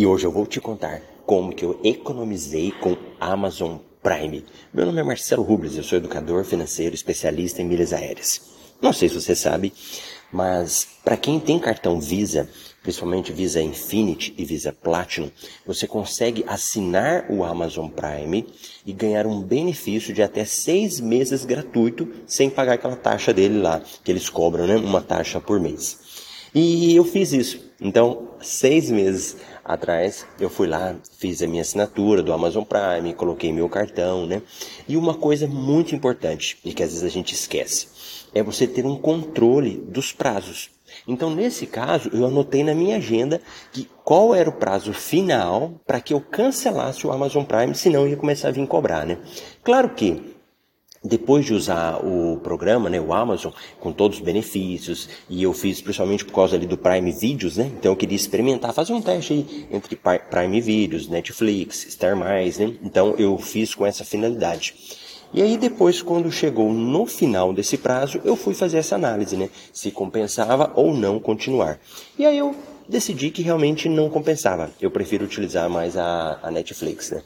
E hoje eu vou te contar como que eu economizei com Amazon Prime. Meu nome é Marcelo Rubles, eu sou educador financeiro especialista em milhas aéreas. Não sei se você sabe, mas para quem tem cartão Visa, principalmente Visa Infinity e Visa Platinum, você consegue assinar o Amazon Prime e ganhar um benefício de até seis meses gratuito sem pagar aquela taxa dele lá, que eles cobram, né? Uma taxa por mês. E eu fiz isso. Então, seis meses atrás, eu fui lá, fiz a minha assinatura do Amazon Prime, coloquei meu cartão, né? E uma coisa muito importante, e que às vezes a gente esquece, é você ter um controle dos prazos. Então, nesse caso, eu anotei na minha agenda que qual era o prazo final para que eu cancelasse o Amazon Prime, senão ia começar a vir cobrar, né? Claro que depois de usar o programa, né, o Amazon, com todos os benefícios, e eu fiz principalmente por causa ali do Prime Videos, né, então eu queria experimentar, fazer um teste aí entre Prime Videos, Netflix, Star+, né, então eu fiz com essa finalidade. E aí depois, quando chegou no final desse prazo, eu fui fazer essa análise, né, se compensava ou não continuar. E aí eu decidi que realmente não compensava, eu prefiro utilizar mais a, a Netflix, né.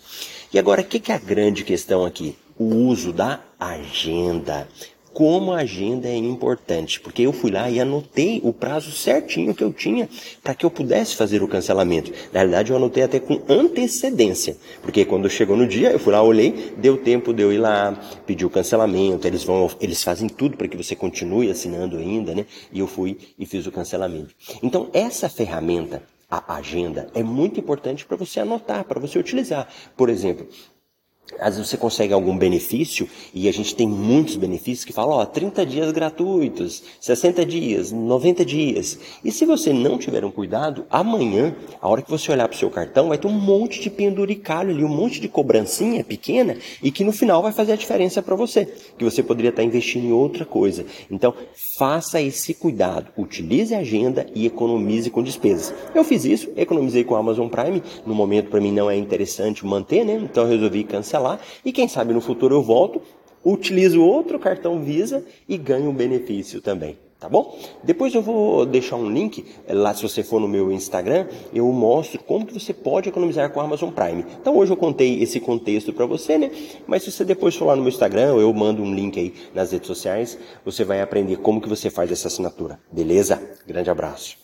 E agora, o que, que é a grande questão aqui? O uso da agenda. Como a agenda é importante, porque eu fui lá e anotei o prazo certinho que eu tinha para que eu pudesse fazer o cancelamento. Na realidade, eu anotei até com antecedência, porque quando chegou no dia, eu fui lá, olhei, deu tempo de eu ir lá, pedir o cancelamento, eles vão, eles fazem tudo para que você continue assinando ainda, né? E eu fui e fiz o cancelamento. Então, essa ferramenta, a agenda, é muito importante para você anotar, para você utilizar. Por exemplo, às vezes você consegue algum benefício, e a gente tem muitos benefícios que falam, ó, 30 dias gratuitos, 60 dias, 90 dias. E se você não tiver um cuidado, amanhã, a hora que você olhar para o seu cartão, vai ter um monte de penduricalho ali, um monte de cobrancinha pequena, e que no final vai fazer a diferença para você, que você poderia estar investindo em outra coisa. Então, faça esse cuidado, utilize a agenda e economize com despesas. Eu fiz isso, economizei com a Amazon Prime, no momento para mim não é interessante manter, né? Então eu resolvi cancelar lá e quem sabe no futuro eu volto, utilizo outro cartão Visa e ganho um benefício também. Tá bom? Depois eu vou deixar um link lá se você for no meu Instagram, eu mostro como que você pode economizar com a Amazon Prime. Então hoje eu contei esse contexto para você, né? Mas se você depois for lá no meu Instagram, eu mando um link aí nas redes sociais, você vai aprender como que você faz essa assinatura. Beleza? Grande abraço.